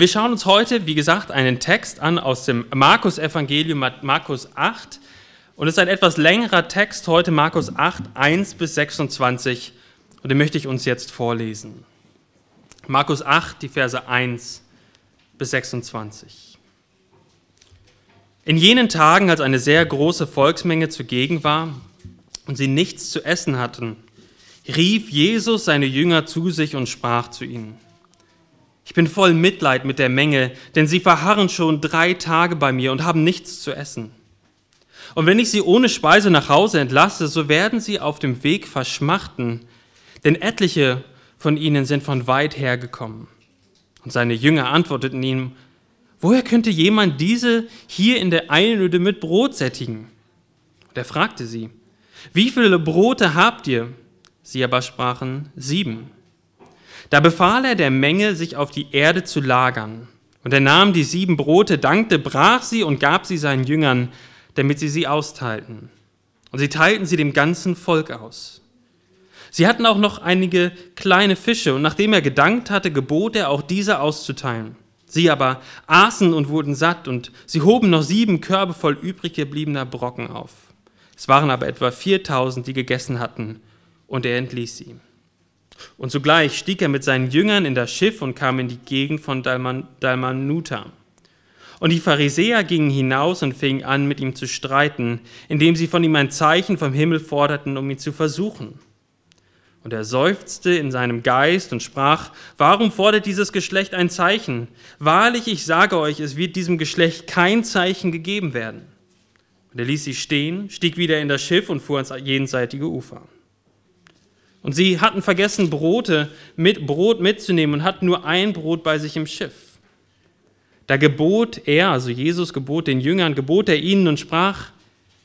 Wir schauen uns heute, wie gesagt, einen Text an aus dem Markus-Evangelium, Markus 8. Und es ist ein etwas längerer Text heute, Markus 8, 1 bis 26. Und den möchte ich uns jetzt vorlesen. Markus 8, die Verse 1 bis 26. In jenen Tagen, als eine sehr große Volksmenge zugegen war und sie nichts zu essen hatten, rief Jesus seine Jünger zu sich und sprach zu ihnen. Ich bin voll Mitleid mit der Menge, denn sie verharren schon drei Tage bei mir und haben nichts zu essen. Und wenn ich sie ohne Speise nach Hause entlasse, so werden sie auf dem Weg verschmachten, denn etliche von ihnen sind von weit her gekommen. Und seine Jünger antworteten ihm, woher könnte jemand diese hier in der Einöde mit Brot sättigen? Und er fragte sie, wie viele Brote habt ihr? Sie aber sprachen, sieben. Da befahl er der Menge, sich auf die Erde zu lagern. Und er nahm die sieben Brote, dankte, brach sie und gab sie seinen Jüngern, damit sie sie austeilten. Und sie teilten sie dem ganzen Volk aus. Sie hatten auch noch einige kleine Fische, und nachdem er gedankt hatte, gebot er auch diese auszuteilen. Sie aber aßen und wurden satt, und sie hoben noch sieben Körbe voll übrig gebliebener Brocken auf. Es waren aber etwa viertausend, die gegessen hatten, und er entließ sie. Und sogleich stieg er mit seinen Jüngern in das Schiff und kam in die Gegend von Dalman, Dalmanuta. Und die Pharisäer gingen hinaus und fingen an, mit ihm zu streiten, indem sie von ihm ein Zeichen vom Himmel forderten, um ihn zu versuchen. Und er seufzte in seinem Geist und sprach, warum fordert dieses Geschlecht ein Zeichen? Wahrlich, ich sage euch, es wird diesem Geschlecht kein Zeichen gegeben werden. Und er ließ sie stehen, stieg wieder in das Schiff und fuhr ans jenseitige Ufer. Und sie hatten vergessen, Brote mit Brot mitzunehmen und hatten nur ein Brot bei sich im Schiff. Da gebot er, also Jesus gebot den Jüngern, gebot er ihnen und sprach,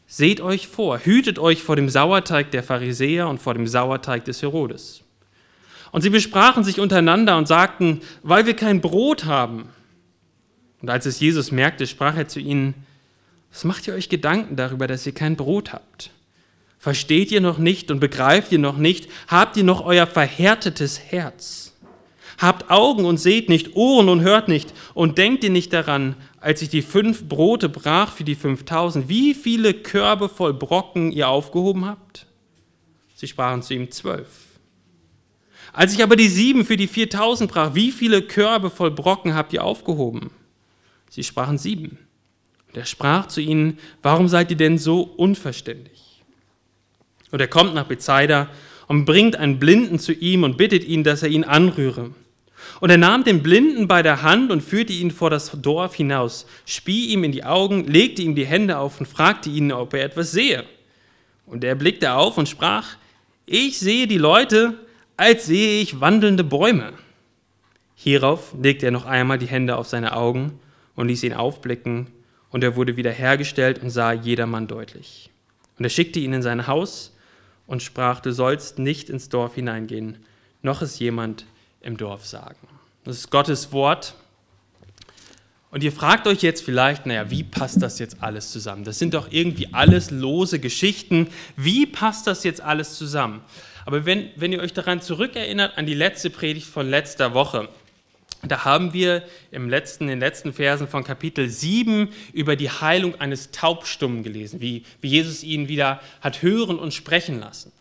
seht euch vor, hütet euch vor dem Sauerteig der Pharisäer und vor dem Sauerteig des Herodes. Und sie besprachen sich untereinander und sagten, weil wir kein Brot haben. Und als es Jesus merkte, sprach er zu ihnen, was macht ihr euch Gedanken darüber, dass ihr kein Brot habt? Versteht ihr noch nicht und begreift ihr noch nicht? Habt ihr noch euer verhärtetes Herz? Habt Augen und seht nicht, Ohren und hört nicht und denkt ihr nicht daran, als ich die fünf Brote brach für die fünftausend, wie viele Körbe voll Brocken ihr aufgehoben habt? Sie sprachen zu ihm zwölf. Als ich aber die sieben für die viertausend brach, wie viele Körbe voll Brocken habt ihr aufgehoben? Sie sprachen sieben. Und er sprach zu ihnen, warum seid ihr denn so unverständlich? Und er kommt nach Bethsaida und bringt einen Blinden zu ihm und bittet ihn, dass er ihn anrühre. Und er nahm den Blinden bei der Hand und führte ihn vor das Dorf hinaus, spie ihm in die Augen, legte ihm die Hände auf und fragte ihn, ob er etwas sehe. Und er blickte auf und sprach, ich sehe die Leute, als sehe ich wandelnde Bäume. Hierauf legte er noch einmal die Hände auf seine Augen und ließ ihn aufblicken, und er wurde wiederhergestellt und sah jedermann deutlich. Und er schickte ihn in sein Haus, und sprach, du sollst nicht ins Dorf hineingehen, noch es jemand im Dorf sagen. Das ist Gottes Wort. Und ihr fragt euch jetzt vielleicht, naja, wie passt das jetzt alles zusammen? Das sind doch irgendwie alles lose Geschichten. Wie passt das jetzt alles zusammen? Aber wenn, wenn ihr euch daran zurückerinnert, an die letzte Predigt von letzter Woche, da haben wir im letzten, in den letzten Versen von Kapitel 7 über die Heilung eines Taubstummen gelesen, wie, wie Jesus ihn wieder hat hören und sprechen lassen.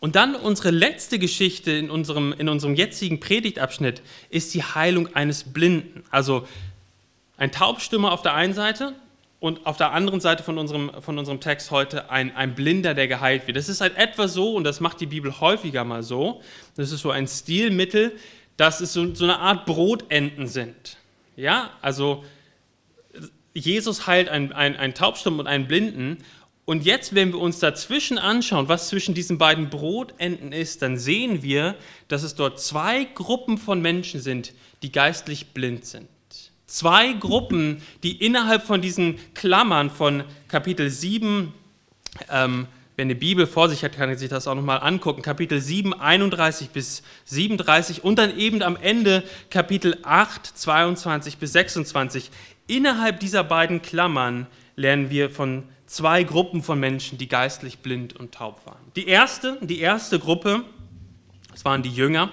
Und dann unsere letzte Geschichte in unserem, in unserem jetzigen Predigtabschnitt ist die Heilung eines Blinden. Also ein Taubstummer auf der einen Seite und auf der anderen Seite von unserem, von unserem Text heute ein, ein Blinder, der geheilt wird. Das ist halt etwa so, und das macht die Bibel häufiger mal so, das ist so ein Stilmittel, dass es so, so eine Art Brotenten sind. Ja, also Jesus heilt einen, einen, einen Taubstumm und einen Blinden. Und jetzt, wenn wir uns dazwischen anschauen, was zwischen diesen beiden Brotenten ist, dann sehen wir, dass es dort zwei Gruppen von Menschen sind, die geistlich blind sind. Zwei Gruppen, die innerhalb von diesen Klammern von Kapitel 7 ähm, Wer eine Bibel vor sich hat, kann sich das auch nochmal angucken. Kapitel 7, 31 bis 37 und dann eben am Ende Kapitel 8, 22 bis 26. Innerhalb dieser beiden Klammern lernen wir von zwei Gruppen von Menschen, die geistlich blind und taub waren. Die erste, die erste Gruppe, das waren die Jünger.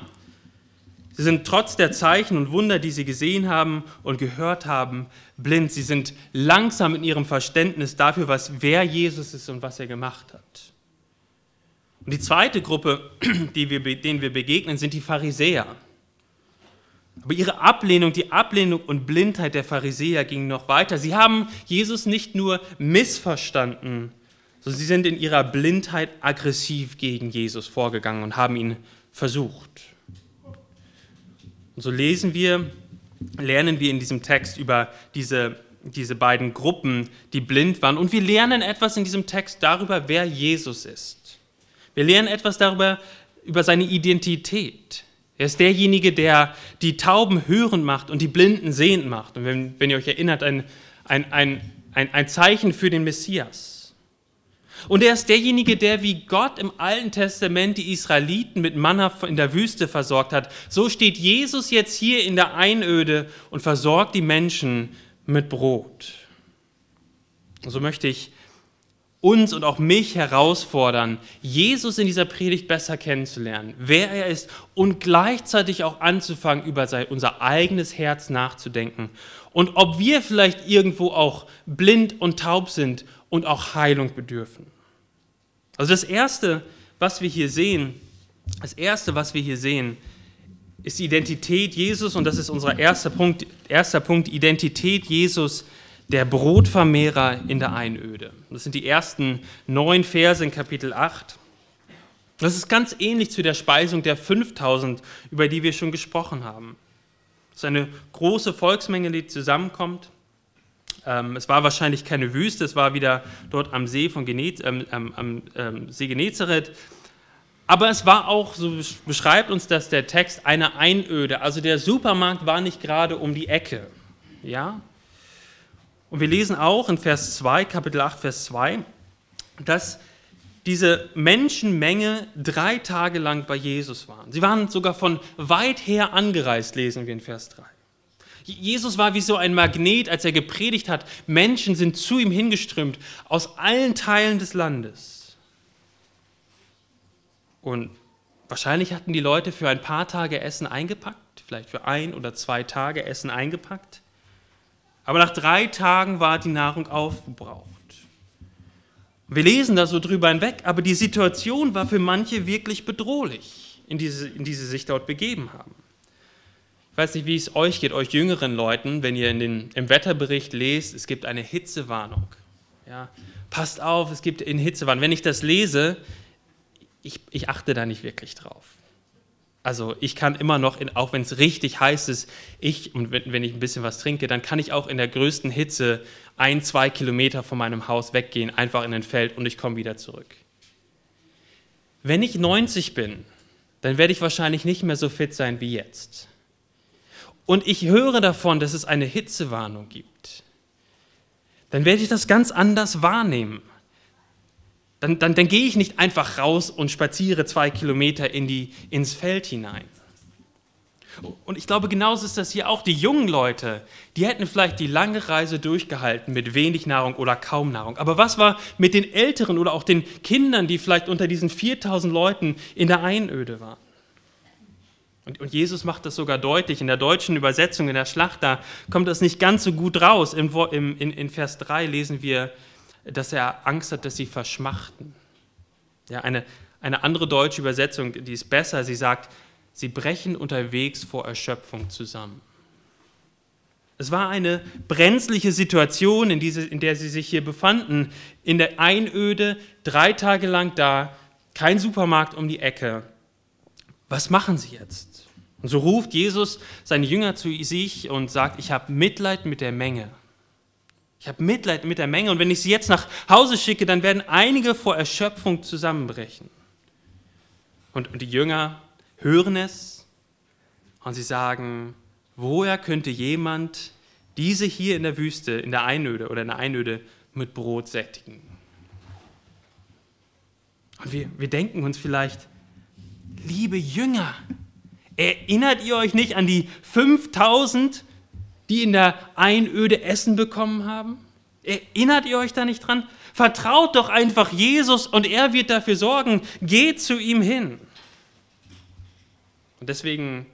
Sie sind trotz der Zeichen und Wunder, die sie gesehen haben und gehört haben, blind. Sie sind langsam in ihrem Verständnis dafür, was wer Jesus ist und was er gemacht hat. Und die zweite Gruppe, die wir, denen wir begegnen, sind die Pharisäer. Aber ihre Ablehnung, die Ablehnung und Blindheit der Pharisäer ging noch weiter. Sie haben Jesus nicht nur missverstanden, sondern sie sind in ihrer Blindheit aggressiv gegen Jesus vorgegangen und haben ihn versucht. Und so lesen wir, lernen wir in diesem Text über diese, diese beiden Gruppen, die blind waren. Und wir lernen etwas in diesem Text darüber, wer Jesus ist. Wir lernen etwas darüber, über seine Identität. Er ist derjenige, der die Tauben hörend macht und die Blinden sehend macht. Und wenn, wenn ihr euch erinnert, ein, ein, ein, ein, ein Zeichen für den Messias. Und er ist derjenige, der wie Gott im Alten Testament die Israeliten mit Manna in der Wüste versorgt hat. So steht Jesus jetzt hier in der Einöde und versorgt die Menschen mit Brot. So möchte ich uns und auch mich herausfordern, Jesus in dieser Predigt besser kennenzulernen, wer er ist und gleichzeitig auch anzufangen, über unser eigenes Herz nachzudenken und ob wir vielleicht irgendwo auch blind und taub sind und auch Heilung bedürfen. Also das Erste, was wir hier sehen, das Erste, was wir hier sehen, ist die Identität Jesus und das ist unser erster Punkt, erster Punkt, Identität Jesus der Brotvermehrer in der Einöde. Das sind die ersten neun Verse in Kapitel 8. Das ist ganz ähnlich zu der Speisung der 5000, über die wir schon gesprochen haben. Es ist eine große Volksmenge, die zusammenkommt. Ähm, es war wahrscheinlich keine Wüste, es war wieder dort am See, von Genez, ähm, am ähm, See Genezareth. Aber es war auch, so beschreibt uns das der Text, eine Einöde. Also der Supermarkt war nicht gerade um die Ecke. Ja? Und wir lesen auch in Vers 2, Kapitel 8, Vers 2, dass diese Menschenmenge drei Tage lang bei Jesus waren. Sie waren sogar von weit her angereist, lesen wir in Vers 3. Jesus war wie so ein Magnet, als er gepredigt hat. Menschen sind zu ihm hingeströmt aus allen Teilen des Landes. Und wahrscheinlich hatten die Leute für ein paar Tage Essen eingepackt, vielleicht für ein oder zwei Tage Essen eingepackt. Aber nach drei Tagen war die Nahrung aufgebraucht. Wir lesen da so drüber hinweg, aber die Situation war für manche wirklich bedrohlich, in die sie sich dort begeben haben. Ich weiß nicht, wie es euch geht, euch jüngeren Leuten, wenn ihr in den, im Wetterbericht lest, es gibt eine Hitzewarnung. Ja, passt auf, es gibt eine Hitzewarnung. Wenn ich das lese, ich, ich achte da nicht wirklich drauf. Also ich kann immer noch, in, auch wenn es richtig heiß ist, ich, und wenn, wenn, ich ein bisschen was trinke, dann kann ich auch in der größten Hitze ein, zwei Kilometer von meinem Haus weggehen, einfach in ein Feld und ich komme wieder zurück. Wenn ich 90 bin, dann werde ich wahrscheinlich nicht mehr so fit sein wie jetzt. Und ich höre davon, dass es eine Hitzewarnung gibt. Dann werde ich das ganz anders wahrnehmen dann, dann, dann gehe ich nicht einfach raus und spaziere zwei Kilometer in die, ins Feld hinein. Und ich glaube, genauso ist das hier auch. Die jungen Leute, die hätten vielleicht die lange Reise durchgehalten mit wenig Nahrung oder kaum Nahrung. Aber was war mit den Älteren oder auch den Kindern, die vielleicht unter diesen 4000 Leuten in der Einöde waren? Und, und Jesus macht das sogar deutlich. In der deutschen Übersetzung, in der Schlacht, da kommt das nicht ganz so gut raus. Im, im, in, in Vers 3 lesen wir, dass er Angst hat, dass sie verschmachten. Ja, eine, eine andere deutsche Übersetzung, die ist besser, sie sagt, sie brechen unterwegs vor Erschöpfung zusammen. Es war eine brenzliche Situation, in, diese, in der sie sich hier befanden. In der Einöde, drei Tage lang da, kein Supermarkt um die Ecke. Was machen sie jetzt? Und so ruft Jesus seine Jünger zu sich und sagt, ich habe Mitleid mit der Menge. Ich habe Mitleid mit der Menge und wenn ich sie jetzt nach Hause schicke, dann werden einige vor Erschöpfung zusammenbrechen. Und, die Jünger hören es und sie sagen, woher könnte jemand diese hier in der Wüste, in der Einöde oder in der Einöde mit Brot sättigen? Und wir, wir denken uns vielleicht, liebe Jünger, erinnert ihr euch nicht an die 5000 die in der Einöde Essen bekommen haben? Erinnert ihr euch da nicht dran? Vertraut doch einfach Jesus und er wird dafür sorgen. Geht zu ihm hin. Und deswegen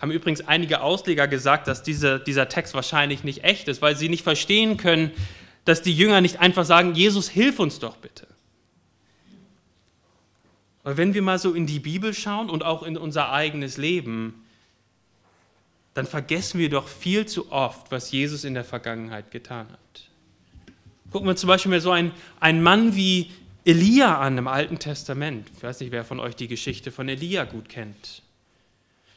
Haben übrigens einige Ausleger gesagt, dass diese, dieser Text wahrscheinlich nicht echt ist, weil sie nicht verstehen können, dass die Jünger nicht einfach sagen, Jesus, hilf uns doch bitte. Aber wenn wir mal so in die Bibel schauen und auch in unser eigenes Leben, dann vergessen wir doch viel zu oft, was Jesus in der Vergangenheit getan hat. Gucken wir zum Beispiel mal so einen, einen Mann wie Elia an im Alten Testament. Ich weiß nicht, wer von euch die Geschichte von Elia gut kennt.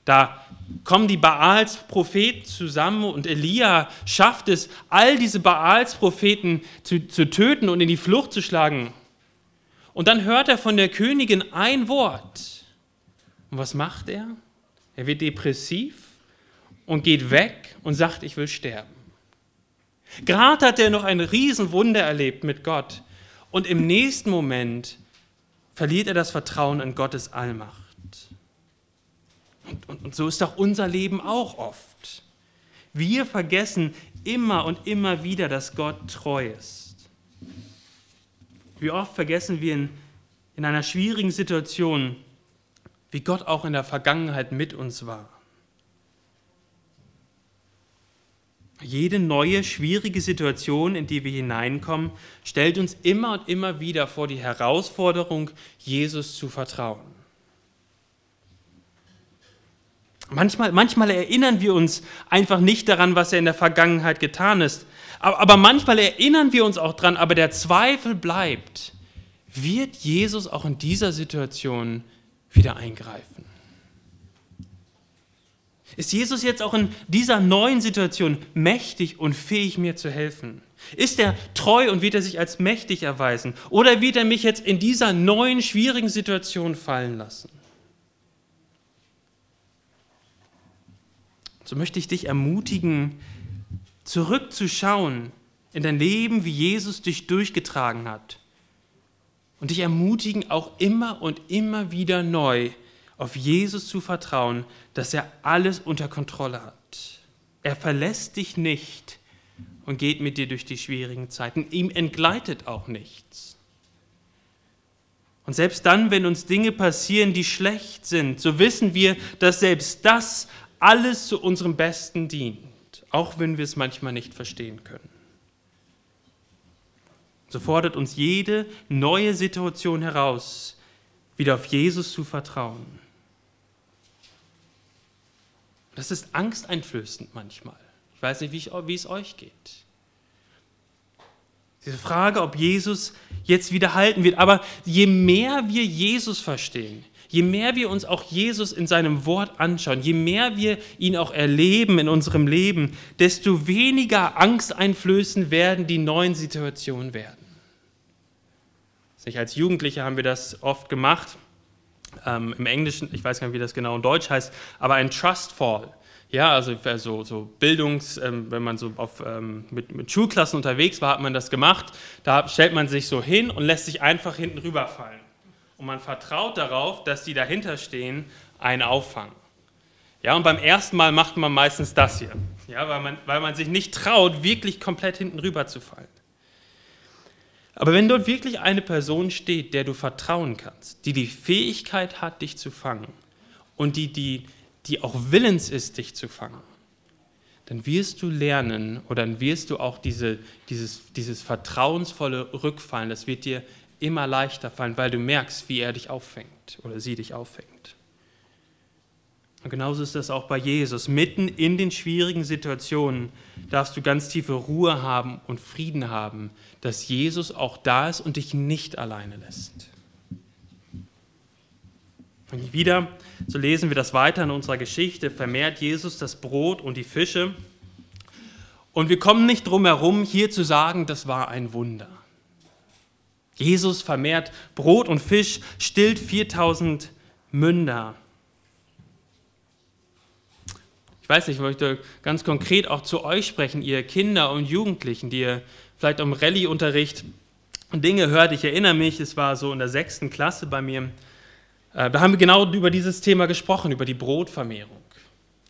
Da kommen die Baals-Propheten zusammen und Elia schafft es, all diese Baals-Propheten zu, zu töten und in die Flucht zu schlagen. Und dann hört er von der Königin ein Wort. Und was macht er? Er wird depressiv und geht weg und sagt, ich will sterben. Gerade hat er noch ein Riesenwunder erlebt mit Gott. Und im nächsten Moment verliert er das Vertrauen in Gottes Allmacht. Und, und, und so ist doch unser Leben auch oft. Wir vergessen immer und immer wieder, dass Gott treu ist. Wie oft vergessen wir in, in einer schwierigen Situation, wie Gott auch in der Vergangenheit mit uns war. Jede neue schwierige Situation, in die wir hineinkommen, stellt uns immer und immer wieder vor die Herausforderung, Jesus zu vertrauen. Manchmal, manchmal erinnern wir uns einfach nicht daran, was er in der Vergangenheit getan ist. Aber, aber manchmal erinnern wir uns auch daran, aber der Zweifel bleibt. Wird Jesus auch in dieser Situation wieder eingreifen? Ist Jesus jetzt auch in dieser neuen Situation mächtig und fähig, mir zu helfen? Ist er treu und wird er sich als mächtig erweisen? Oder wird er mich jetzt in dieser neuen, schwierigen Situation fallen lassen? so möchte ich dich ermutigen, zurückzuschauen in dein Leben, wie Jesus dich durchgetragen hat. Und dich ermutigen, auch immer und immer wieder neu auf Jesus zu vertrauen, dass er alles unter Kontrolle hat. Er verlässt dich nicht und geht mit dir durch die schwierigen Zeiten. Ihm entgleitet auch nichts. Und selbst dann, wenn uns Dinge passieren, die schlecht sind, so wissen wir, dass selbst das alles zu unserem Besten dient, auch wenn wir es manchmal nicht verstehen können. So fordert uns jede neue Situation heraus, wieder auf Jesus zu vertrauen. Das ist angsteinflößend manchmal. Ich weiß nicht, wie, ich, wie es euch geht. Diese Frage, ob Jesus jetzt wieder halten wird. Aber je mehr wir Jesus verstehen, je mehr wir uns auch Jesus in seinem Wort anschauen, je mehr wir ihn auch erleben in unserem Leben, desto weniger angsteinflößend werden die neuen Situationen werden. Als Jugendliche haben wir das oft gemacht. Ähm, Im Englischen, ich weiß gar nicht, wie das genau in Deutsch heißt, aber ein Trust Fall. Ja, also so, so Bildungs, ähm, wenn man so auf, ähm, mit, mit Schulklassen unterwegs war, hat man das gemacht. Da stellt man sich so hin und lässt sich einfach hinten rüberfallen und man vertraut darauf, dass die dahinter stehen, einen auffangen. Ja, und beim ersten Mal macht man meistens das hier, ja, weil, man, weil man sich nicht traut, wirklich komplett hinten rüber zu fallen. Aber wenn dort wirklich eine Person steht, der du vertrauen kannst, die die Fähigkeit hat, dich zu fangen und die, die, die auch willens ist, dich zu fangen, dann wirst du lernen oder dann wirst du auch diese, dieses, dieses vertrauensvolle Rückfallen, das wird dir immer leichter fallen, weil du merkst, wie er dich auffängt oder sie dich auffängt. Und genauso ist das auch bei Jesus. Mitten in den schwierigen Situationen darfst du ganz tiefe Ruhe haben und Frieden haben, dass Jesus auch da ist und dich nicht alleine lässt. Und wieder, so lesen wir das weiter in unserer Geschichte, vermehrt Jesus das Brot und die Fische. Und wir kommen nicht drum herum, hier zu sagen, das war ein Wunder. Jesus vermehrt Brot und Fisch, stillt 4000 Münder. Ich weiß nicht, ich möchte ganz konkret auch zu euch sprechen, ihr Kinder und Jugendlichen, die ihr vielleicht im Rallye-Unterricht Dinge hört. Ich erinnere mich, es war so in der sechsten Klasse bei mir. Äh, da haben wir genau über dieses Thema gesprochen, über die Brotvermehrung.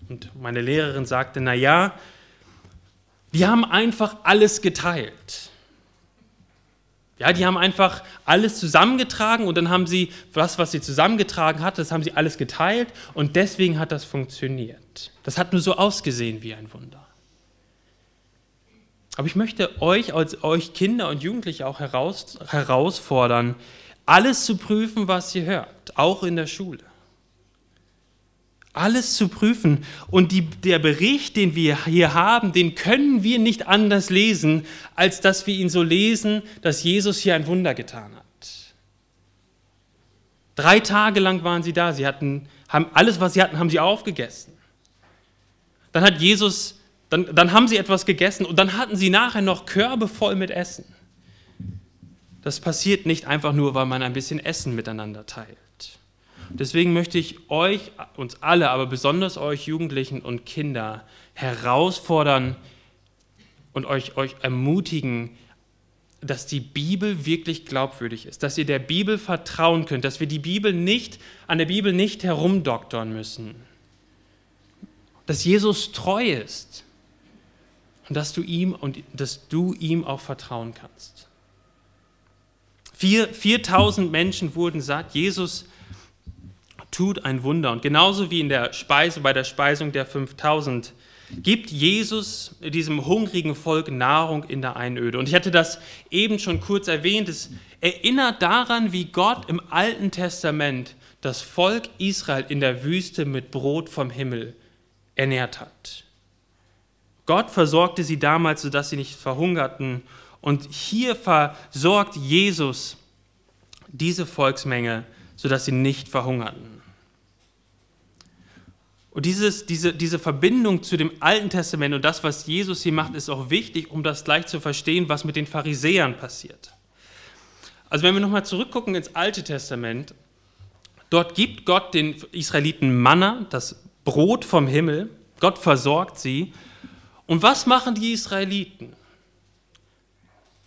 Und meine Lehrerin sagte, na ja, wir haben einfach alles geteilt. Ja, die haben einfach alles zusammengetragen und dann haben sie das, was sie zusammengetragen hat, das haben sie alles geteilt und deswegen hat das funktioniert. Das hat nur so ausgesehen wie ein Wunder. Aber ich möchte euch als euch Kinder und Jugendliche auch heraus, herausfordern, alles zu prüfen, was ihr hört, auch in der Schule. Alles zu prüfen. Und die, der Bericht, den wir hier haben, den können wir nicht anders lesen, als dass wir ihn so lesen, dass Jesus hier ein Wunder getan hat. Drei Tage lang waren sie da. Sie hatten, haben alles, was sie hatten, haben sie aufgegessen. Dann hat Jesus dann, dann haben sie etwas gegessen und dann hatten sie nachher noch Körbe voll mit Essen. Das passiert nicht einfach nur, weil man ein bisschen Essen miteinander teilt. Deswegen möchte ich euch, uns alle, aber besonders euch Jugendlichen und Kinder herausfordern und euch, euch ermutigen, dass die Bibel wirklich glaubwürdig ist, dass ihr der Bibel vertrauen könnt, dass wir die Bibel nicht, an der Bibel nicht herumdoktern müssen, dass Jesus treu ist, und dass du ihm und dass du ihm auch vertrauen kannst. Vier, 4000 Menschen wurden satt. Jesus tut ein Wunder. Und genauso wie in der Speise, bei der Speisung der 5000 gibt Jesus diesem hungrigen Volk Nahrung in der Einöde. Und ich hatte das eben schon kurz erwähnt. Es erinnert daran, wie Gott im Alten Testament das Volk Israel in der Wüste mit Brot vom Himmel ernährt hat. Gott versorgte sie damals, sodass sie nicht verhungerten. Und hier versorgt Jesus diese Volksmenge, sodass sie nicht verhungerten. Und dieses, diese, diese Verbindung zu dem Alten Testament und das, was Jesus hier macht, ist auch wichtig, um das gleich zu verstehen, was mit den Pharisäern passiert. Also wenn wir nochmal zurückgucken ins Alte Testament, dort gibt Gott den Israeliten Manna, das Brot vom Himmel. Gott versorgt sie und was machen die Israeliten?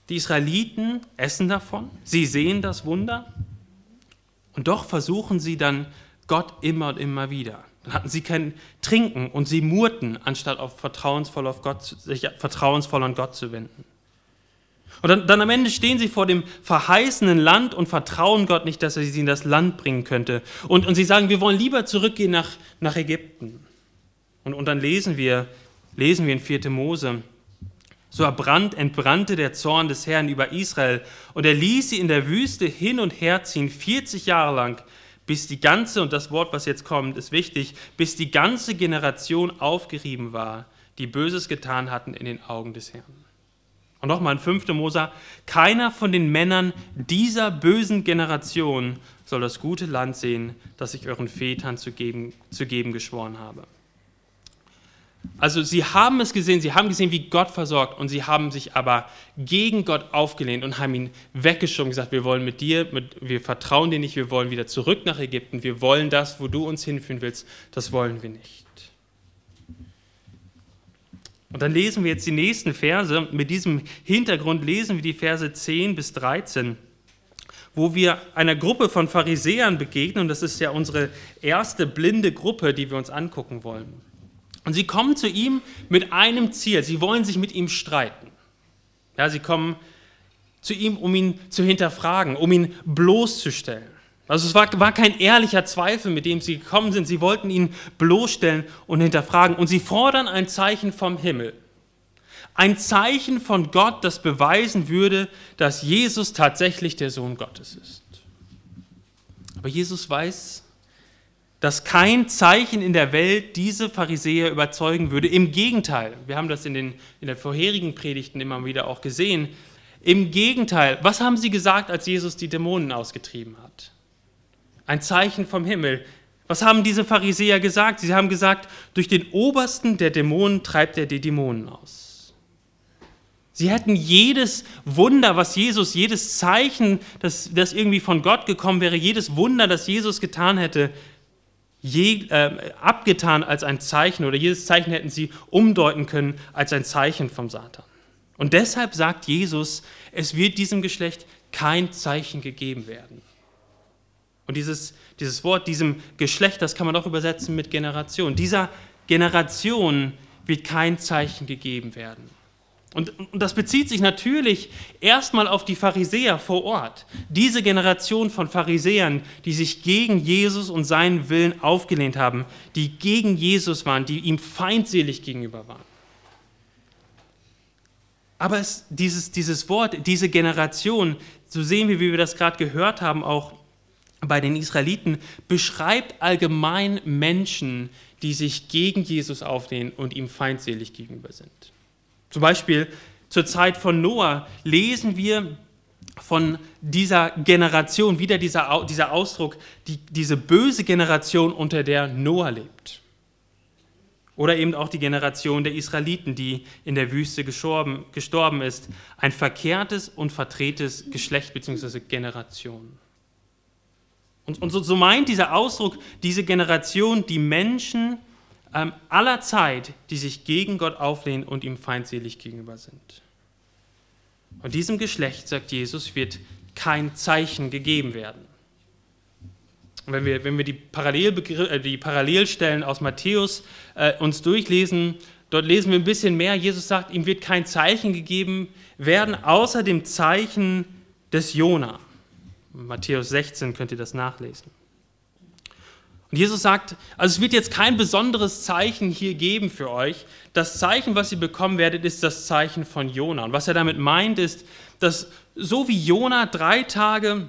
Die Israeliten essen davon, sie sehen das Wunder und doch versuchen sie dann Gott immer und immer wieder. Dann hatten sie kein Trinken und sie murrten, anstatt auf vertrauensvoll auf Gott, sich vertrauensvoll an Gott zu wenden. Und dann, dann, am Ende stehen sie vor dem verheißenen Land und vertrauen Gott nicht, dass er sie in das Land bringen könnte. Und, und sie sagen, wir wollen lieber zurückgehen nach, nach Ägypten. Und, und dann lesen wir lesen wir in 4. Mose. So erbrand, entbrannte der Zorn des Herrn über Israel und er ließ sie in der Wüste hin und her ziehen, 40 Jahre lang, bis die ganze, und das Wort, was jetzt kommt, ist wichtig, bis die ganze Generation aufgerieben war, die Böses getan hatten in den Augen des Herrn. Und nochmal in 5. Mose, keiner von den Männern dieser bösen Generation soll das gute Land sehen, das ich euren Vätern zu geben, zu geben geschworen habe. Also sie haben es gesehen, sie haben gesehen, wie Gott versorgt und sie haben sich aber gegen Gott aufgelehnt und haben ihn weggeschoben, gesagt, wir wollen mit dir, mit, wir vertrauen dir nicht, wir wollen wieder zurück nach Ägypten, wir wollen das, wo du uns hinführen willst, das wollen wir nicht. Und dann lesen wir jetzt die nächsten Verse. Mit diesem Hintergrund lesen wir die Verse 10 bis 13, wo wir einer Gruppe von Pharisäern begegnen. Und das ist ja unsere erste blinde Gruppe, die wir uns angucken wollen. Und sie kommen zu ihm mit einem Ziel. Sie wollen sich mit ihm streiten. Ja, sie kommen zu ihm, um ihn zu hinterfragen, um ihn bloßzustellen. Also es war, war kein ehrlicher Zweifel, mit dem sie gekommen sind. Sie wollten ihn bloßstellen und hinterfragen. Und sie fordern ein Zeichen vom Himmel. Ein Zeichen von Gott, das beweisen würde, dass Jesus tatsächlich der Sohn Gottes ist. Aber Jesus weiß, dass kein Zeichen in der Welt diese Pharisäer überzeugen würde. Im Gegenteil, wir haben das in den, in den vorherigen Predigten immer wieder auch gesehen. Im Gegenteil, was haben sie gesagt, als Jesus die Dämonen ausgetrieben hat? Ein Zeichen vom Himmel. Was haben diese Pharisäer gesagt? Sie haben gesagt, durch den obersten der Dämonen treibt er die Dämonen aus. Sie hätten jedes Wunder, was Jesus, jedes Zeichen, das, das irgendwie von Gott gekommen wäre, jedes Wunder, das Jesus getan hätte, je, äh, abgetan als ein Zeichen oder jedes Zeichen hätten sie umdeuten können als ein Zeichen vom Satan. Und deshalb sagt Jesus, es wird diesem Geschlecht kein Zeichen gegeben werden. Und dieses, dieses Wort, diesem Geschlecht, das kann man auch übersetzen mit Generation. Dieser Generation wird kein Zeichen gegeben werden. Und, und das bezieht sich natürlich erstmal auf die Pharisäer vor Ort. Diese Generation von Pharisäern, die sich gegen Jesus und seinen Willen aufgelehnt haben, die gegen Jesus waren, die ihm feindselig gegenüber waren. Aber es, dieses, dieses Wort, diese Generation, so sehen wir, wie wir das gerade gehört haben, auch bei den Israeliten, beschreibt allgemein Menschen, die sich gegen Jesus auflehnen und ihm feindselig gegenüber sind. Zum Beispiel zur Zeit von Noah lesen wir von dieser Generation, wieder dieser, dieser Ausdruck, die, diese böse Generation, unter der Noah lebt. Oder eben auch die Generation der Israeliten, die in der Wüste gestorben, gestorben ist. Ein verkehrtes und verdrehtes Geschlecht bzw. Generation. Und, und so, so, meint dieser Ausdruck diese Generation die Menschen ähm, aller Zeit, die sich gegen Gott auflehnen und ihm feindselig gegenüber sind. Und diesem Geschlecht, sagt Jesus, wird kein Zeichen gegeben werden. Und wenn wir, wenn wir die, Parallel, äh, die Parallelstellen aus Matthäus äh, uns durchlesen, dort lesen wir ein bisschen mehr. Jesus sagt, ihm wird kein Zeichen gegeben werden, außer dem Zeichen des Jona. Matthäus 16 könnt ihr das nachlesen. Und Jesus sagt, also es wird jetzt kein besonderes Zeichen hier geben für euch. Das Zeichen, was ihr bekommen werdet, ist das Zeichen von Jona. Und was er damit meint, ist, dass so wie Jona drei Tage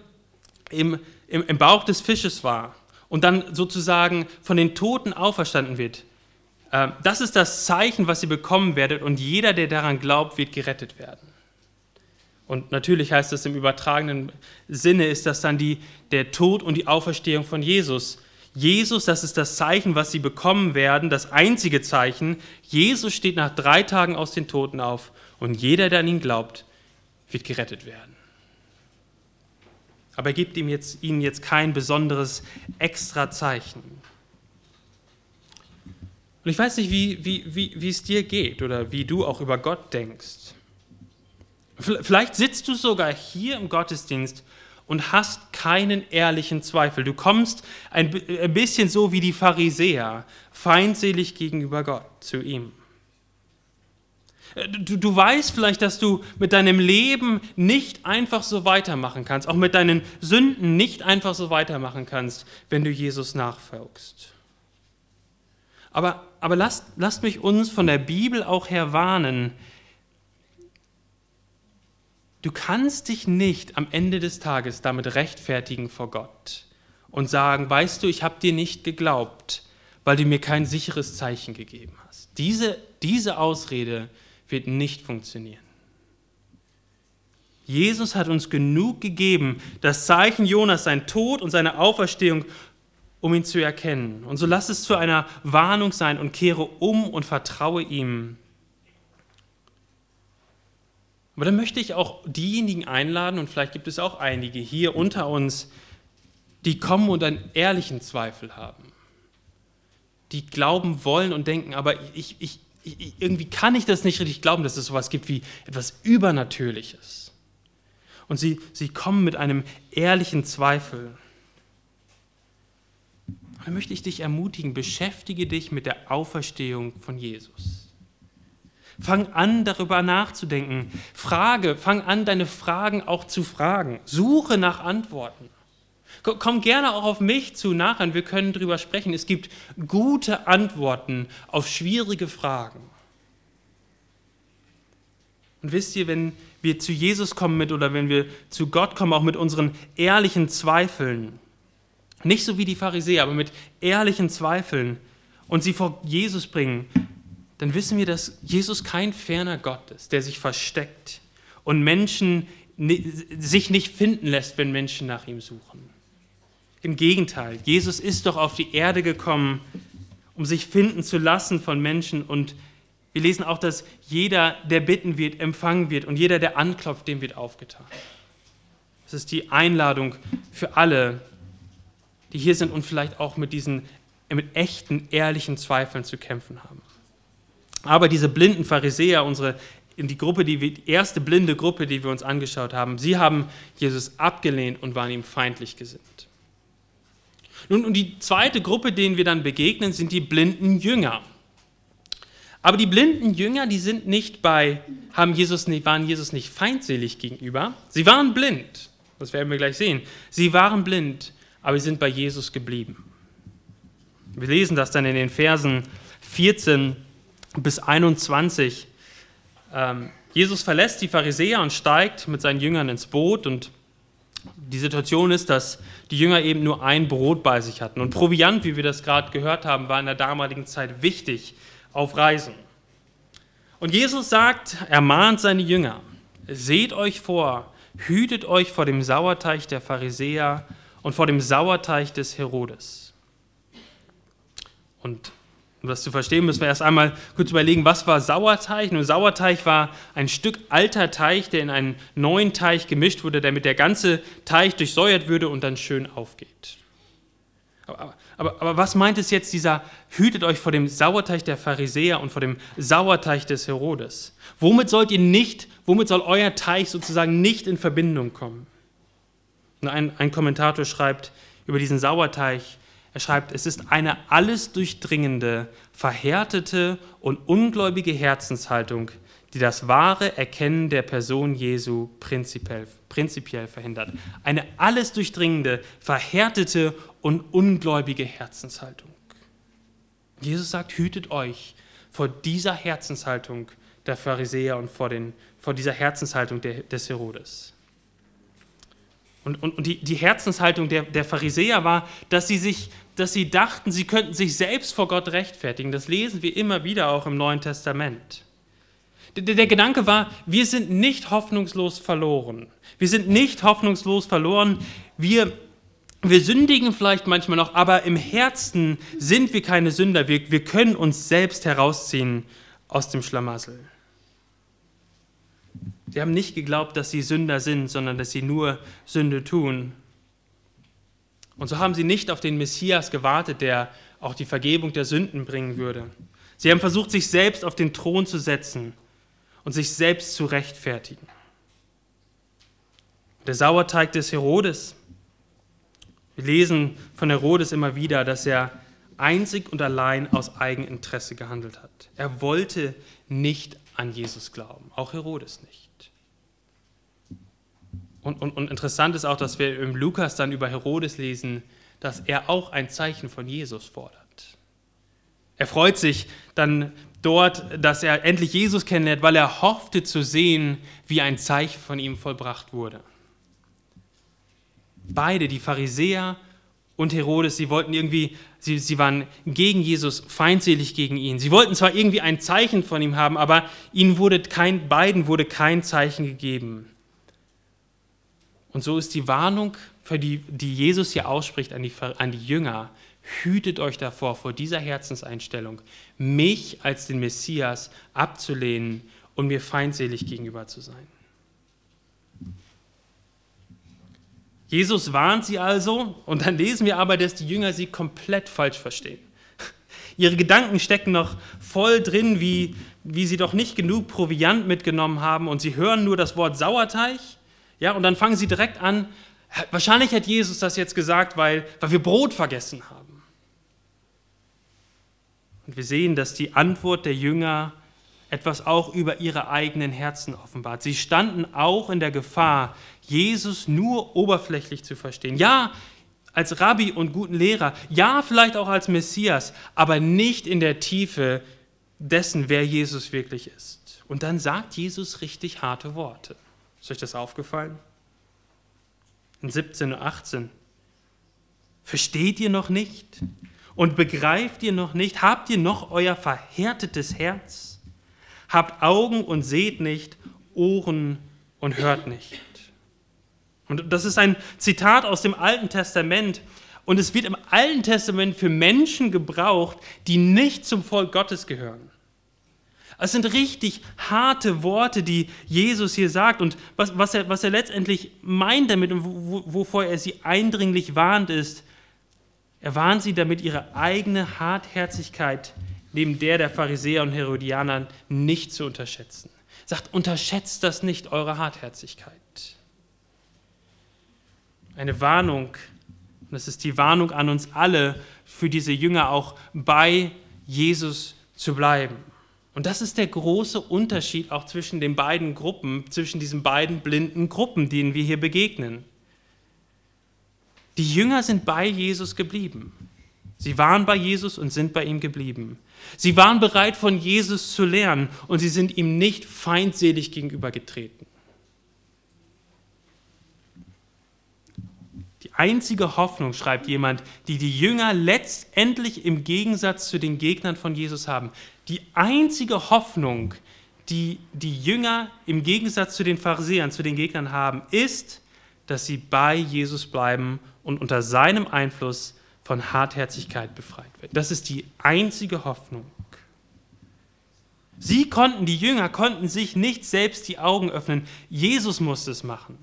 im, im, im Bauch des Fisches war und dann sozusagen von den Toten auferstanden wird, äh, das ist das Zeichen, was ihr bekommen werdet. Und jeder, der daran glaubt, wird gerettet werden. Und natürlich heißt das im übertragenen Sinne, ist das dann die, der Tod und die Auferstehung von Jesus Jesus, das ist das Zeichen, was sie bekommen werden, das einzige Zeichen. Jesus steht nach drei Tagen aus den Toten auf und jeder, der an ihn glaubt, wird gerettet werden. Aber er gibt ihm jetzt, ihnen jetzt kein besonderes extra Zeichen. Und ich weiß nicht, wie, wie, wie, wie es dir geht oder wie du auch über Gott denkst. Vielleicht sitzt du sogar hier im Gottesdienst und hast keinen ehrlichen Zweifel. Du kommst ein bisschen so wie die Pharisäer, feindselig gegenüber Gott, zu ihm. Du, du, weißt vielleicht, dass du mit deinem Leben nicht einfach so weitermachen kannst, auch mit deinen Sünden nicht einfach so weitermachen kannst, wenn du Jesus nachfolgst. Aber, aber lasst, lasst mich uns von der Bibel auch her warnen, Du kannst dich nicht am Ende des Tages damit rechtfertigen vor Gott und sagen, weißt du, ich habe dir nicht geglaubt, weil du mir kein sicheres Zeichen gegeben hast. Diese, diese Ausrede wird nicht funktionieren. Jesus hat uns genug gegeben, das Zeichen Jonas, sein Tod und seine Auferstehung, um ihn zu erkennen. Und so lass es zu einer Warnung sein und kehre um und vertraue ihm. Aber dann möchte ich auch diejenigen einladen, und vielleicht gibt es auch einige hier unter uns, die kommen und einen ehrlichen Zweifel haben. Die glauben wollen und denken, aber ich, ich, ich, irgendwie kann ich das nicht richtig glauben, dass es sowas gibt wie etwas Übernatürliches. Und sie, sie kommen mit einem ehrlichen Zweifel. Dann möchte ich dich ermutigen, beschäftige dich mit der Auferstehung von Jesus. Fang an, darüber nachzudenken. Frage, fang an, deine Fragen auch zu fragen. Suche nach Antworten. Komm gerne auch auf mich zu nachher, wir können darüber sprechen. Es gibt gute Antworten auf schwierige Fragen. Und wisst ihr, wenn wir zu Jesus kommen mit oder wenn wir zu Gott kommen, auch mit unseren ehrlichen Zweifeln, nicht so wie die Pharisäer, aber mit ehrlichen Zweifeln und sie vor Jesus bringen, dann wissen wir, dass Jesus kein ferner Gott ist, der sich versteckt und Menschen sich nicht finden lässt, wenn Menschen nach ihm suchen. Im Gegenteil, Jesus ist doch auf die Erde gekommen, um sich finden zu lassen von Menschen. Und wir lesen auch, dass jeder, der bitten wird, empfangen wird und jeder, der anklopft, dem wird aufgetan. Das ist die Einladung für alle, die hier sind und vielleicht auch mit diesen mit echten, ehrlichen Zweifeln zu kämpfen haben. Aber diese blinden Pharisäer, unsere in die Gruppe, die, die erste blinde Gruppe, die wir uns angeschaut haben, sie haben Jesus abgelehnt und waren ihm feindlich gesinnt. Nun, und die zweite Gruppe, denen wir dann begegnen, sind die blinden Jünger. Aber die blinden Jünger, die sind nicht bei haben Jesus nicht, waren Jesus nicht feindselig gegenüber. Sie waren blind. Das werden wir gleich sehen. Sie waren blind, aber sie sind bei Jesus geblieben. Wir lesen das dann in den Versen 14 bis 21. Ähm, Jesus verlässt die Pharisäer und steigt mit seinen Jüngern ins Boot und die Situation ist, dass die Jünger eben nur ein Brot bei sich hatten. Und Proviant, wie wir das gerade gehört haben, war in der damaligen Zeit wichtig auf Reisen. Und Jesus sagt, er mahnt seine Jünger, seht euch vor, hütet euch vor dem Sauerteig der Pharisäer und vor dem Sauerteig des Herodes. Und um das zu verstehen, müssen wir erst einmal kurz überlegen, was war Sauerteig? Nun, Sauerteig war ein Stück alter Teig, der in einen neuen Teig gemischt wurde, damit der ganze Teig durchsäuert würde und dann schön aufgeht. Aber, aber, aber was meint es jetzt dieser, hütet euch vor dem Sauerteig der Pharisäer und vor dem Sauerteig des Herodes? Womit sollt ihr nicht, womit soll euer Teig sozusagen nicht in Verbindung kommen? Ein, ein Kommentator schreibt über diesen Sauerteig, er schreibt, es ist eine alles durchdringende, verhärtete und ungläubige Herzenshaltung, die das wahre Erkennen der Person Jesu prinzipiell, prinzipiell verhindert. Eine alles durchdringende, verhärtete und ungläubige Herzenshaltung. Jesus sagt, hütet euch vor dieser Herzenshaltung der Pharisäer und vor, den, vor dieser Herzenshaltung der, des Herodes. Und, und, und die, die Herzenshaltung der, der Pharisäer war, dass sie sich dass sie dachten, sie könnten sich selbst vor Gott rechtfertigen. Das lesen wir immer wieder auch im Neuen Testament. Der, Gedanke war, wir sind nicht hoffnungslos verloren. Wir sind nicht hoffnungslos verloren. Wir, wir sündigen vielleicht manchmal noch, aber im Herzen sind wir keine Sünder. Wir, wir können uns selbst herausziehen aus dem Schlamassel. Sie haben nicht geglaubt, dass sie Sünder sind, sondern dass sie nur Sünde tun. Und so haben sie nicht auf den Messias gewartet, der auch die Vergebung der Sünden bringen würde. Sie haben versucht, sich selbst auf den Thron zu setzen und sich selbst zu rechtfertigen. Der Sauerteig des Herodes. Wir lesen von Herodes immer wieder, dass er einzig und allein aus Eigeninteresse gehandelt hat. Er wollte nicht an Jesus glauben, auch Herodes nicht. Und, und, und interessant ist auch, dass wir im Lukas dann über Herodes lesen, dass er auch ein Zeichen von Jesus fordert. Er freut sich dann dort, dass er endlich Jesus kennenlernt, weil er hoffte zu sehen, wie ein Zeichen von ihm vollbracht wurde. Beide, die Pharisäer und Herodes, sie wollten irgendwie, sie, sie waren gegen Jesus, feindselig gegen ihn. Sie wollten zwar irgendwie ein Zeichen von ihm haben, aber ihnen wurde kein, beiden wurde kein Zeichen gegeben. Und so ist die Warnung, für die, die Jesus hier ausspricht an die, an die Jünger, hütet euch davor, vor dieser Herzenseinstellung, mich als den Messias abzulehnen und mir feindselig gegenüber zu sein. Jesus warnt sie also und dann lesen wir aber, dass die Jünger sie komplett falsch verstehen. Ihre Gedanken stecken noch voll drin, wie, wie sie doch nicht genug Proviant mitgenommen haben und sie hören nur das Wort Sauerteig ja, und dann fangen sie direkt an, wahrscheinlich hat Jesus das jetzt gesagt, weil, weil wir Brot vergessen haben. Und wir sehen, dass die Antwort der Jünger etwas auch über ihre eigenen Herzen offenbart. Sie standen auch in der Gefahr, Jesus nur oberflächlich zu verstehen. Ja, als Rabbi und guten Lehrer, ja, vielleicht auch als Messias, aber nicht in der Tiefe dessen, wer Jesus wirklich ist. Und dann sagt Jesus richtig harte Worte. Ist euch das aufgefallen? In 17 und 18. Versteht ihr noch nicht? Und begreift ihr noch nicht? Habt ihr noch euer verhärtetes Herz? Habt Augen und seht nicht, Ohren und hört nicht. Und das ist ein Zitat aus dem Alten Testament. Und es wird im Alten Testament für Menschen gebraucht, die nicht zum Volk Gottes gehören. Es sind richtig harte Worte, die Jesus hier sagt. Und was, was, er, was er letztendlich meint damit und wovor er sie eindringlich warnt, ist, er warnt sie damit, ihre eigene Hartherzigkeit neben der der Pharisäer und Herodianer nicht zu unterschätzen. Er sagt, unterschätzt das nicht, eure Hartherzigkeit. Eine Warnung, und das ist die Warnung an uns alle, für diese Jünger auch bei Jesus zu bleiben. Und das ist der große Unterschied auch zwischen den beiden Gruppen, zwischen diesen beiden blinden Gruppen, denen wir hier begegnen. Die Jünger sind bei Jesus geblieben. Sie waren bei Jesus und sind bei ihm geblieben. Sie waren bereit, von Jesus zu lernen und sie sind ihm nicht feindselig gegenübergetreten. Die einzige Hoffnung, schreibt jemand, die die Jünger letztendlich im Gegensatz zu den Gegnern von Jesus haben, die einzige Hoffnung, die die Jünger im Gegensatz zu den Pharisäern, zu den Gegnern haben, ist, dass sie bei Jesus bleiben und unter seinem Einfluss von Hartherzigkeit befreit wird. Das ist die einzige Hoffnung. Sie konnten, die Jünger konnten sich nicht selbst die Augen öffnen. Jesus musste es machen.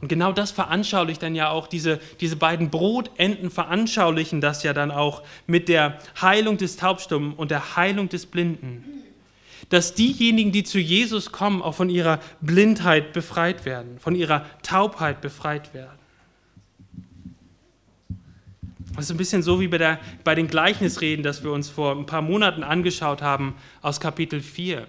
Und genau das veranschaulicht dann ja auch diese, diese beiden Brotenden veranschaulichen das ja dann auch mit der Heilung des Taubstummen und der Heilung des Blinden. Dass diejenigen, die zu Jesus kommen, auch von ihrer Blindheit befreit werden, von ihrer Taubheit befreit werden. Das ist ein bisschen so wie bei, der, bei den Gleichnisreden, das wir uns vor ein paar Monaten angeschaut haben aus Kapitel 4.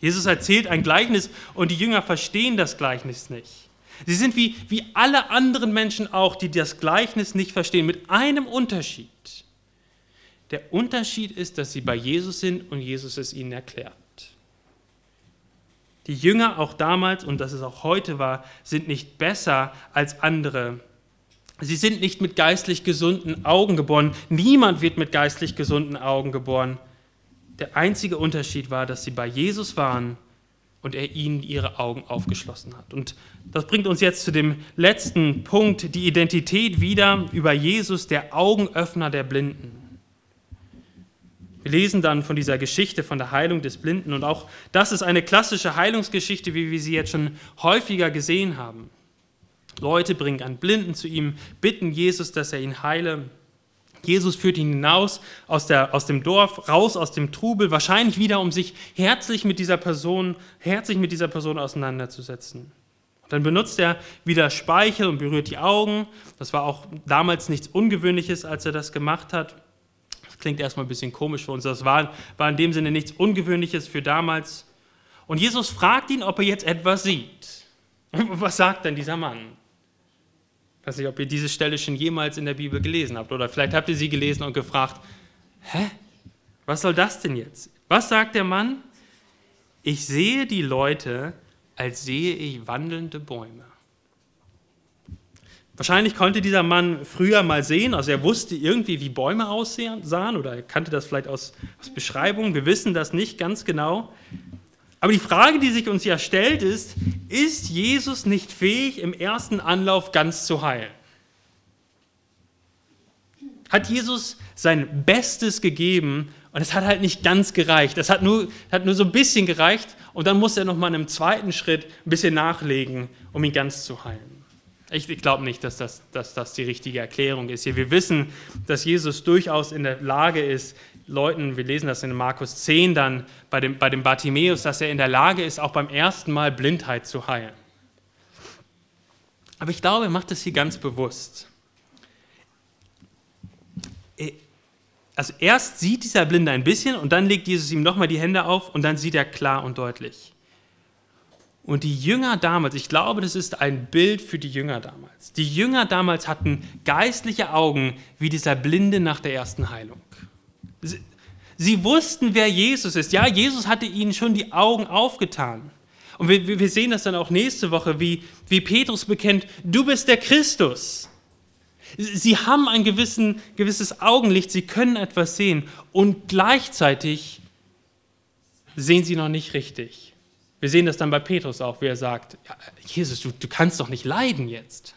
Jesus erzählt ein Gleichnis und die Jünger verstehen das Gleichnis nicht. Sie sind wie, wie alle anderen Menschen auch, die das Gleichnis nicht verstehen, mit einem Unterschied. Der Unterschied ist, dass sie bei Jesus sind und Jesus es ihnen erklärt. Die Jünger auch damals, und das es auch heute war, sind nicht besser als andere Sie sind nicht mit geistlich gesunden Augen geboren. Niemand wird mit geistlich gesunden Augen geboren. Der einzige Unterschied war, dass sie bei Jesus waren und er ihnen ihre Augen aufgeschlossen hat. Und das bringt uns jetzt zu dem letzten Punkt, die Identität wieder über Jesus, der Augenöffner der Blinden. Wir lesen dann von dieser Geschichte von der Heilung des Blinden und auch das ist eine klassische Heilungsgeschichte, wie wir sie jetzt schon häufiger gesehen haben. Leute bringen einen Blinden zu ihm, bitten Jesus, dass er ihn heile. Jesus führt ihn hinaus aus, der, aus dem Dorf, raus aus dem Trubel, wahrscheinlich wieder, um sich herzlich mit dieser Person, herzlich mit dieser Person auseinanderzusetzen. Dann benutzt er wieder Speichel und berührt die Augen. Das war auch damals nichts Ungewöhnliches, als er das gemacht hat. Das klingt erstmal ein bisschen komisch für uns. Das war, war in dem Sinne nichts Ungewöhnliches für damals. Und Jesus fragt ihn, ob er jetzt etwas sieht. Was sagt denn dieser Mann? Ich weiß nicht, ob ihr diese Stelle schon jemals in der Bibel gelesen habt oder vielleicht habt ihr sie gelesen und gefragt, hä? Was soll das denn jetzt? Was sagt der Mann? Ich sehe die Leute, als sehe ich wandelnde Bäume. Wahrscheinlich konnte dieser Mann früher mal sehen, also er wusste irgendwie, wie Bäume aussahen oder er kannte das vielleicht aus, aus Beschreibungen. Wir wissen das nicht ganz genau. Aber die Frage, die sich uns ja stellt, ist, ist Jesus nicht fähig, im ersten Anlauf ganz zu heilen? Hat Jesus sein Bestes gegeben und es hat halt nicht ganz gereicht. Es hat nur, hat nur so ein bisschen gereicht und dann muss er nochmal einem zweiten Schritt ein bisschen nachlegen, um ihn ganz zu heilen. Ich, ich glaube nicht, dass das, dass das die richtige Erklärung ist hier. Wir wissen, dass Jesus durchaus in der Lage ist, Leuten, wir lesen das in Markus 10 dann bei dem, bei dem Bartimäus, dass er in der Lage ist, auch beim ersten Mal Blindheit zu heilen. Aber ich glaube, er macht das hier ganz bewusst. Also erst sieht dieser Blinde ein bisschen und dann legt Jesus ihm nochmal die Hände auf und dann sieht er klar und deutlich. Und die Jünger damals, ich glaube, das ist ein Bild für die Jünger damals. Die Jünger damals hatten geistliche Augen wie dieser Blinde nach der ersten Heilung. Sie, sie wussten, wer Jesus ist. Ja, Jesus hatte ihnen schon die Augen aufgetan. Und wir, wir sehen das dann auch nächste Woche, wie, wie Petrus bekennt, du bist der Christus. Sie haben ein gewissen, gewisses Augenlicht, sie können etwas sehen und gleichzeitig sehen sie noch nicht richtig. Wir sehen das dann bei Petrus auch, wie er sagt, ja, Jesus, du, du kannst doch nicht leiden jetzt.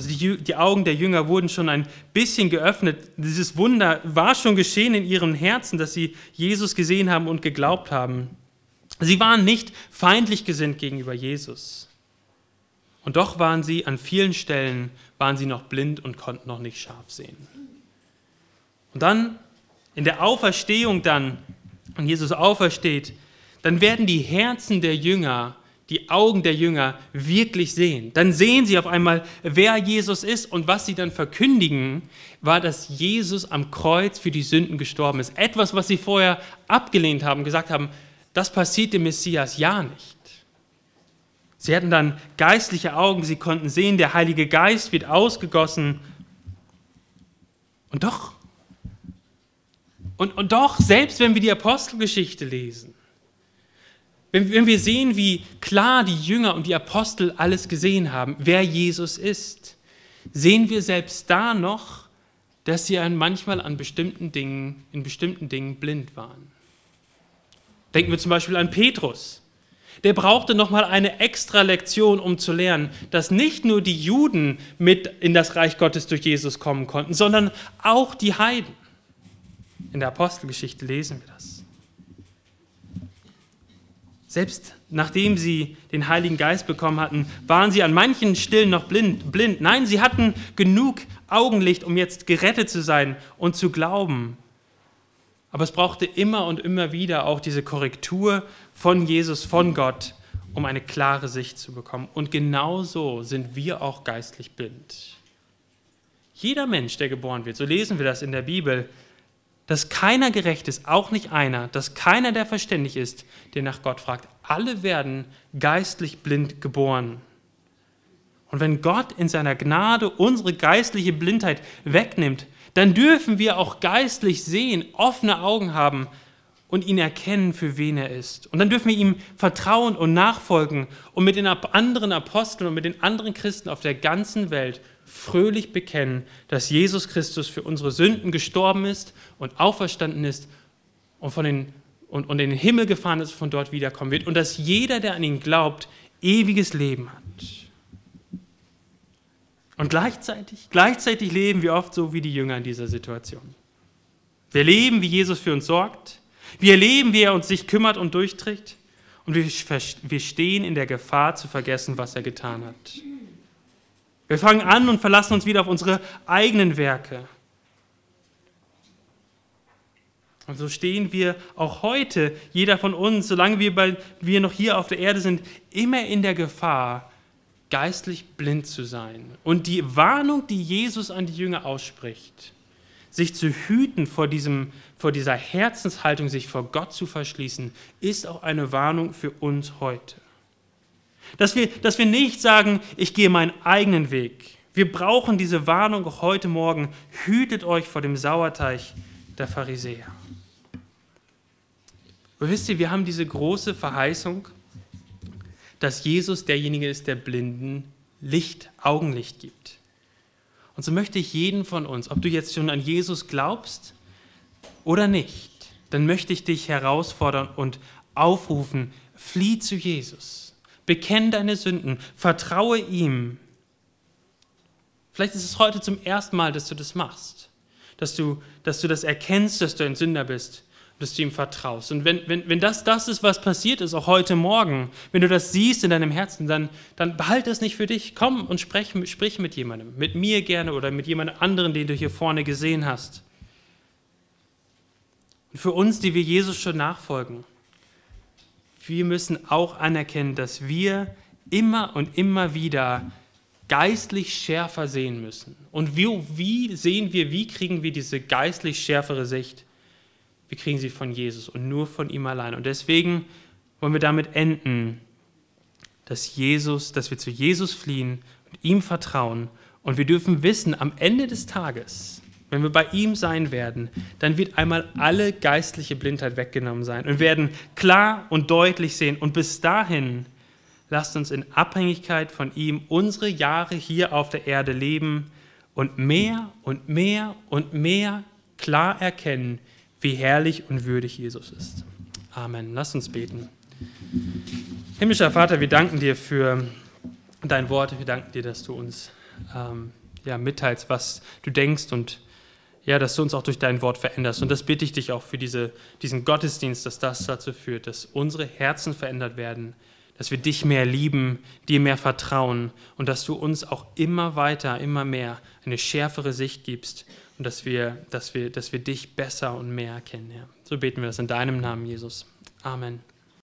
Also die, die, Augen der Jünger wurden schon ein bisschen geöffnet. Dieses Wunder war schon geschehen in ihren Herzen, dass sie Jesus gesehen haben und geglaubt haben. Sie waren nicht feindlich gesinnt gegenüber Jesus. Und doch waren sie an vielen Stellen waren sie noch blind und konnten noch nicht scharf sehen. Und dann in der Auferstehung dann, und Jesus aufersteht, dann werden die Herzen der Jünger, die Augen der Jünger wirklich sehen. Dann sehen sie auf einmal, wer Jesus ist und was sie dann verkündigen, war, dass Jesus am Kreuz für die Sünden gestorben ist. Etwas, was sie vorher abgelehnt haben, gesagt haben, das passiert dem Messias ja nicht. Sie hatten dann geistliche Augen, sie konnten sehen, der Heilige Geist wird ausgegossen. Und doch, und, und doch, selbst wenn wir die Apostelgeschichte lesen, wenn, wenn wir sehen, wie klar die Jünger und die Apostel alles gesehen haben, wer Jesus ist, sehen wir selbst da noch, dass sie manchmal an bestimmten Dingen, in bestimmten Dingen blind waren. Denken wir zum Beispiel an Petrus. Der brauchte nochmal eine extra Lektion, um zu lernen, dass nicht nur die Juden mit in das Reich Gottes durch Jesus kommen konnten, sondern auch die Heiden. In der Apostelgeschichte lesen wir das. Selbst nachdem sie den Heiligen Geist bekommen hatten, waren sie an manchen Stillen noch blind, blind. Nein, sie hatten genug Augenlicht, um jetzt gerettet zu sein und zu glauben. Aber es brauchte immer und immer wieder auch diese Korrektur von Jesus, von Gott, um eine klare Sicht zu bekommen. Und genauso sind wir auch geistlich blind. Jeder Mensch, der geboren wird, so lesen wir das in der Bibel, dass keiner gerecht ist, auch nicht einer, dass keiner, der verständig ist, der nach Gott fragt. Alle werden geistlich blind geboren. Und wenn Gott in seiner Gnade unsere geistliche Blindheit wegnimmt, dann dürfen wir auch geistlich sehen, offene Augen haben und ihn erkennen, für wen er ist. Und dann dürfen wir ihm vertrauen und nachfolgen und mit den anderen Aposteln und mit den anderen Christen auf der ganzen Welt fröhlich bekennen, dass Jesus Christus für unsere Sünden gestorben ist und auferstanden ist und, von den, und, und in den Himmel gefahren ist, von dort wiederkommen wird und dass jeder, der an ihn glaubt, ewiges Leben hat. Und gleichzeitig, gleichzeitig leben wir oft so wie die Jünger in dieser Situation. Wir leben, wie Jesus für uns sorgt. Wir erleben, wie er uns sich kümmert und durchträgt. Und wir, wir stehen in der Gefahr zu vergessen, was er getan hat. Wir fangen an und verlassen uns wieder auf unsere eigenen Werke. Und so stehen wir auch heute, jeder von uns, solange wir, bei, wir noch hier auf der Erde sind, immer in der Gefahr, geistlich blind zu sein. Und die Warnung, die Jesus an die Jünger ausspricht, sich zu hüten vor, diesem, vor dieser Herzenshaltung, sich vor Gott zu verschließen, ist auch eine Warnung für uns heute. Dass wir, dass wir nicht sagen, ich gehe meinen eigenen Weg. Wir brauchen diese Warnung auch heute Morgen. Hütet euch vor dem Sauerteig der Pharisäer. Aber wisst ihr, wir haben diese große Verheißung, dass Jesus derjenige ist, der Blinden Licht, Augenlicht gibt. Und so möchte ich jeden von uns, ob du jetzt schon an Jesus glaubst oder nicht, dann möchte ich dich herausfordern und aufrufen, flieh zu Jesus. Bekenn deine Sünden, vertraue ihm. Vielleicht ist es heute zum ersten Mal, dass du das machst, dass du, dass du das erkennst, dass du ein Sünder bist, dass du ihm vertraust. Und wenn, wenn, wenn das das ist, was passiert ist, auch heute Morgen, wenn du das siehst in deinem Herzen, dann, dann behalte es nicht für dich. Komm und sprich, sprich mit jemandem, mit mir gerne oder mit jemand anderen, den du hier vorne gesehen hast. Und für uns, die wir Jesus schon nachfolgen, wir müssen auch anerkennen, dass wir immer und immer wieder geistlich schärfer sehen müssen. Und wie, wie sehen wir, wie kriegen wir diese geistlich schärfere Sicht? Wir kriegen sie von Jesus und nur von ihm allein. Und deswegen wollen wir damit enden, dass Jesus, dass wir zu Jesus fliehen und ihm vertrauen. Und wir dürfen wissen, am Ende des Tages, wenn wir bei ihm sein werden, dann wird einmal alle geistliche Blindheit weggenommen sein und werden klar und deutlich sehen. Und bis dahin lasst uns in Abhängigkeit von ihm unsere Jahre hier auf der Erde leben und mehr und mehr und mehr klar erkennen, wie herrlich und würdig Jesus ist. Amen. Lasst uns beten. Himmlischer Vater, wir danken dir für dein Wort. Wir danken dir, dass du uns ähm, ja, mitteilst, was du denkst und ja, dass du uns auch durch dein Wort veränderst. Und das bitte ich dich auch für diese, diesen Gottesdienst, dass das dazu führt, dass unsere Herzen verändert werden, dass wir dich mehr lieben, dir mehr vertrauen und dass du uns auch immer weiter, immer mehr eine schärfere Sicht gibst und dass wir, dass wir, dass wir dich besser und mehr kennen. Ja. So beten wir das in deinem Namen, Jesus. Amen.